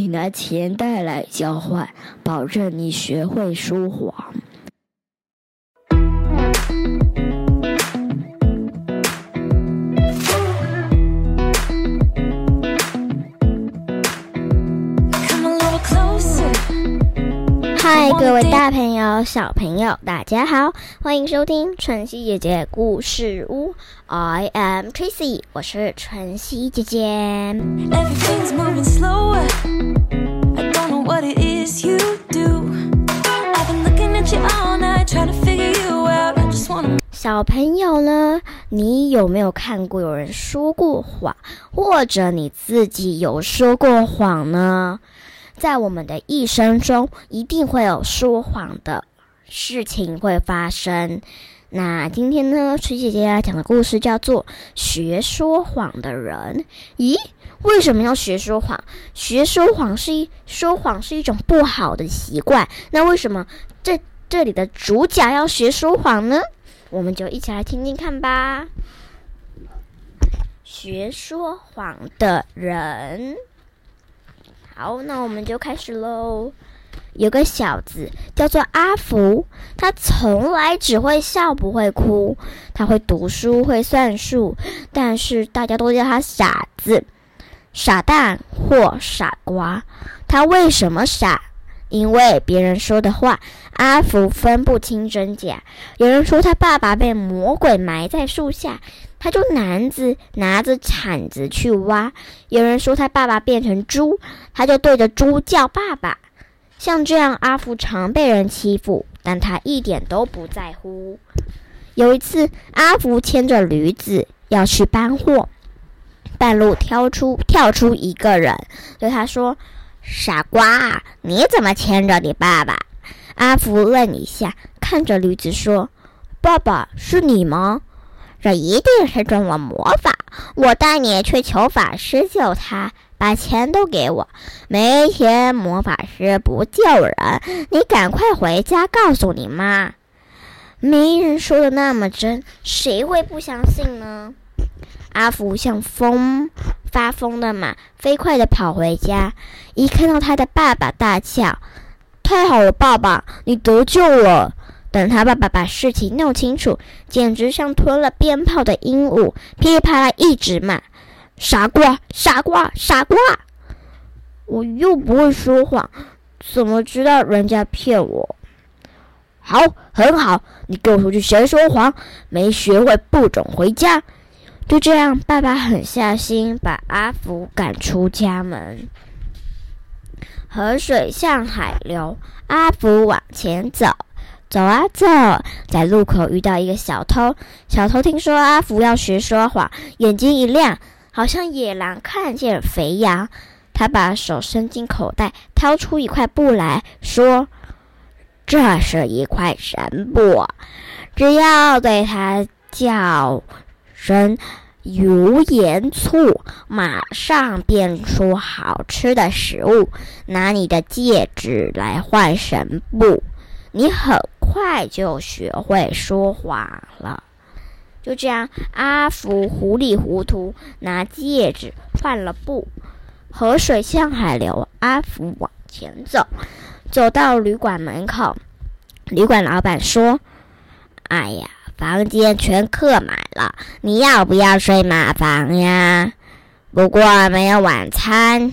你拿钱袋来交换，保证你学会说谎。嗨，各位大朋友、小朋友，大家好，欢迎收听晨曦姐姐故事屋。I am Tracy，我是晨曦姐姐。小朋友呢，你有没有看过有人说过谎，或者你自己有说过谎呢？在我们的一生中，一定会有说谎的事情会发生。那今天呢，崔姐姐要讲的故事叫做《学说谎的人》。咦，为什么要学说谎？学说谎是一说谎是一种不好的习惯。那为什么这这里的主角要学说谎呢？我们就一起来听听看吧。学说谎的人。好，那我们就开始喽。有个小子叫做阿福，他从来只会笑不会哭。他会读书会算数，但是大家都叫他傻子、傻蛋或傻瓜。他为什么傻？因为别人说的话，阿福分不清真假。有人说他爸爸被魔鬼埋在树下，他就男子拿着铲子去挖。有人说他爸爸变成猪，他就对着猪叫爸爸。像这样，阿福常被人欺负，但他一点都不在乎。有一次，阿福牵着驴子要去搬货，半路跳出跳出一个人，对他说。傻瓜，你怎么牵着你爸爸？阿福愣一下，看着驴子说：“爸爸是你吗？这一定是中了魔法。我带你去求法师救他，把钱都给我。没钱，魔法师不救人。你赶快回家告诉你妈。没人说的那么真，谁会不相信呢？”阿福像疯发疯的马，飞快地跑回家。一看到他的爸爸，大叫：“太好了，爸爸，你得救了！”等他爸爸把事情弄清楚，简直像吞了鞭炮的鹦鹉，噼里啪啦一直骂：“傻瓜，傻瓜，傻瓜！我又不会说谎，怎么知道人家骗我？”好，很好，你给我出去学说谎，没学会不准回家。就这样，爸爸狠下心把阿福赶出家门。河水向海流，阿福往前走，走啊走，在路口遇到一个小偷。小偷听说阿福要学说谎，眼睛一亮，好像野狼看见肥羊。他把手伸进口袋，掏出一块布来说：“这是一块神布，只要对他叫。”声油盐醋，马上变出好吃的食物。拿你的戒指来换神布，你很快就学会说谎了。就这样，阿福糊里糊涂拿戒指换了布。河水向海流，阿福往前走，走到旅馆门口，旅馆老板说：“哎呀。”房间全客满了，你要不要睡马房呀？不过没有晚餐。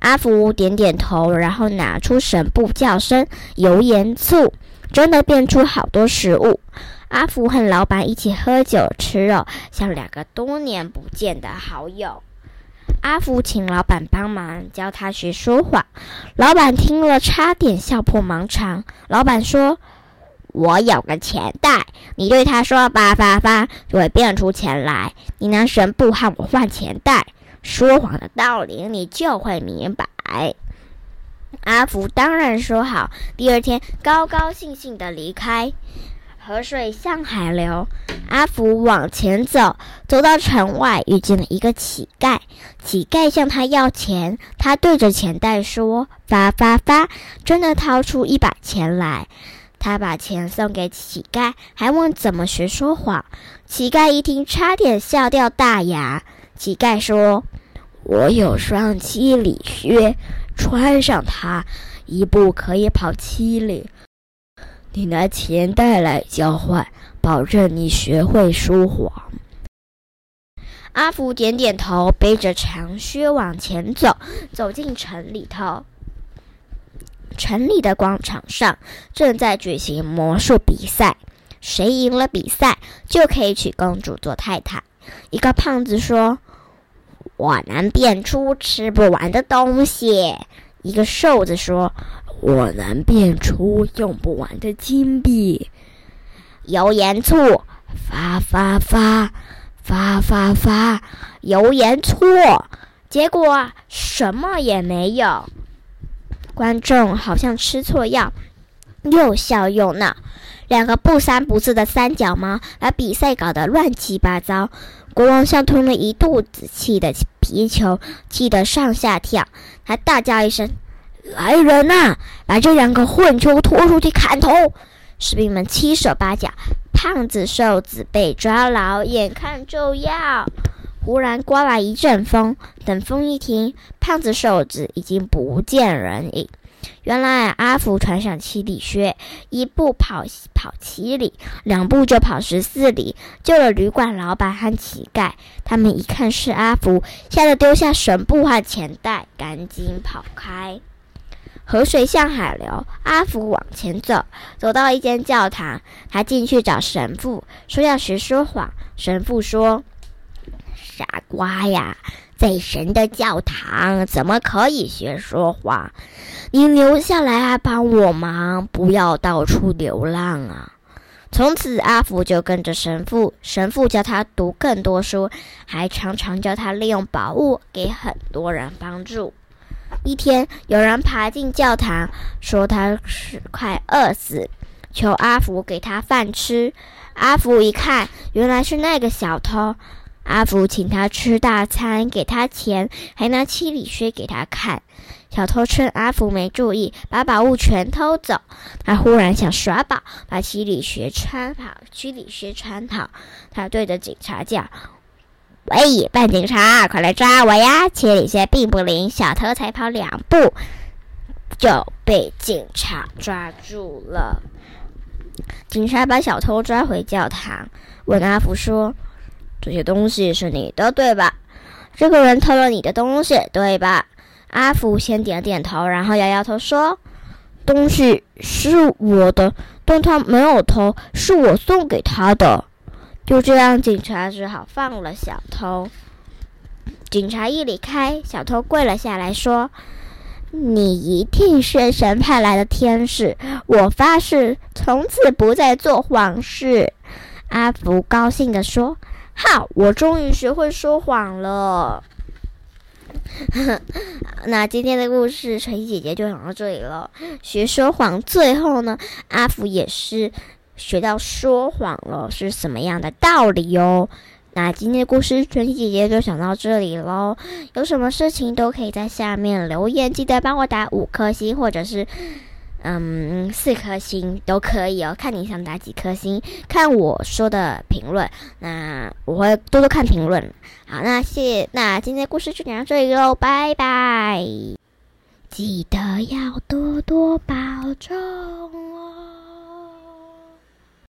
阿福点点头，然后拿出神布，叫声油盐醋，真的变出好多食物。阿福和老板一起喝酒吃肉，像两个多年不见的好友。阿福请老板帮忙教他学说谎，老板听了差点笑破盲肠。老板说。我有个钱袋，你对他说“发发发”，就会变出钱来。你拿神布和我换钱袋，说谎的道理你就会明白。阿福当然说好。第二天，高高兴兴的离开。河水向海流，阿福往前走，走到城外，遇见了一个乞丐。乞丐向他要钱，他对着钱袋说“发发发”，真的掏出一把钱来。他把钱送给乞丐，还问怎么学说谎。乞丐一听，差点笑掉大牙。乞丐说：“我有双七里靴，穿上它，一步可以跑七里。你拿钱袋来交换，保证你学会说谎。阿福点点头，背着长靴往前走，走进城里头。城里的广场上正在举行魔术比赛，谁赢了比赛就可以娶公主做太太。一个胖子说：“我能变出吃不完的东西。”一个瘦子说：“我能变出用不完的金币。”油盐醋，发发发，发发发，油盐醋，结果什么也没有。观众好像吃错药，又笑又闹。两个不三不四的三脚猫把比赛搞得乱七八糟。国王像吞了一肚子气的皮球，气得上下跳。他大叫一声：“来人呐，把这两个混球拖出去砍头！”士兵们七手八脚，胖子瘦子被抓牢，眼看就要……忽然刮来一阵风，等风一停，胖子瘦子已经不见人影。原来阿福穿上七里靴，一步跑跑七里，两步就跑十四里，救了旅馆老板和乞丐。他们一看是阿福，吓得丢下神布和钱袋，赶紧跑开。河水向海流，阿福往前走，走到一间教堂，他进去找神父，说要学说谎。神父说。傻瓜呀，在神的教堂怎么可以学说谎？你留下来帮我忙，不要到处流浪啊！从此，阿福就跟着神父，神父教他读更多书，还常常教他利用宝物给很多人帮助。一天，有人爬进教堂，说他是快饿死，求阿福给他饭吃。阿福一看，原来是那个小偷。阿福请他吃大餐，给他钱，还拿七里靴给他看。小偷趁阿福没注意，把宝物全偷走。他忽然想耍宝，把七里靴穿好，七里靴穿好。他对着警察叫：“喂，扮警察，快来抓我呀！七里靴并不灵，小偷才跑两步就被警察抓住了。”警察把小偷抓回教堂，问阿福说。这些东西是你的，对吧？这个人偷了你的东西，对吧？阿福先点点头，然后摇摇头说：“东西是我的，但他没有偷，是我送给他的。”就这样，警察只好放了小偷。警察一离开，小偷跪了下来，说：“你一定是神派来的天使，我发誓，从此不再做谎事。”阿福高兴地说。好，我终于学会说谎了。那今天的故事，晨曦姐姐就讲到这里了。学说谎，最后呢，阿福也是学到说谎了，是什么样的道理哟？那今天的故事，晨曦姐姐就讲到这里喽。有什么事情都可以在下面留言，记得帮我打五颗星，或者是。嗯，四颗星都可以哦，看你想打几颗星，看我说的评论，那我会多多看评论。好，那谢，那今天故事就讲到这里喽，拜拜，记得要多多保重。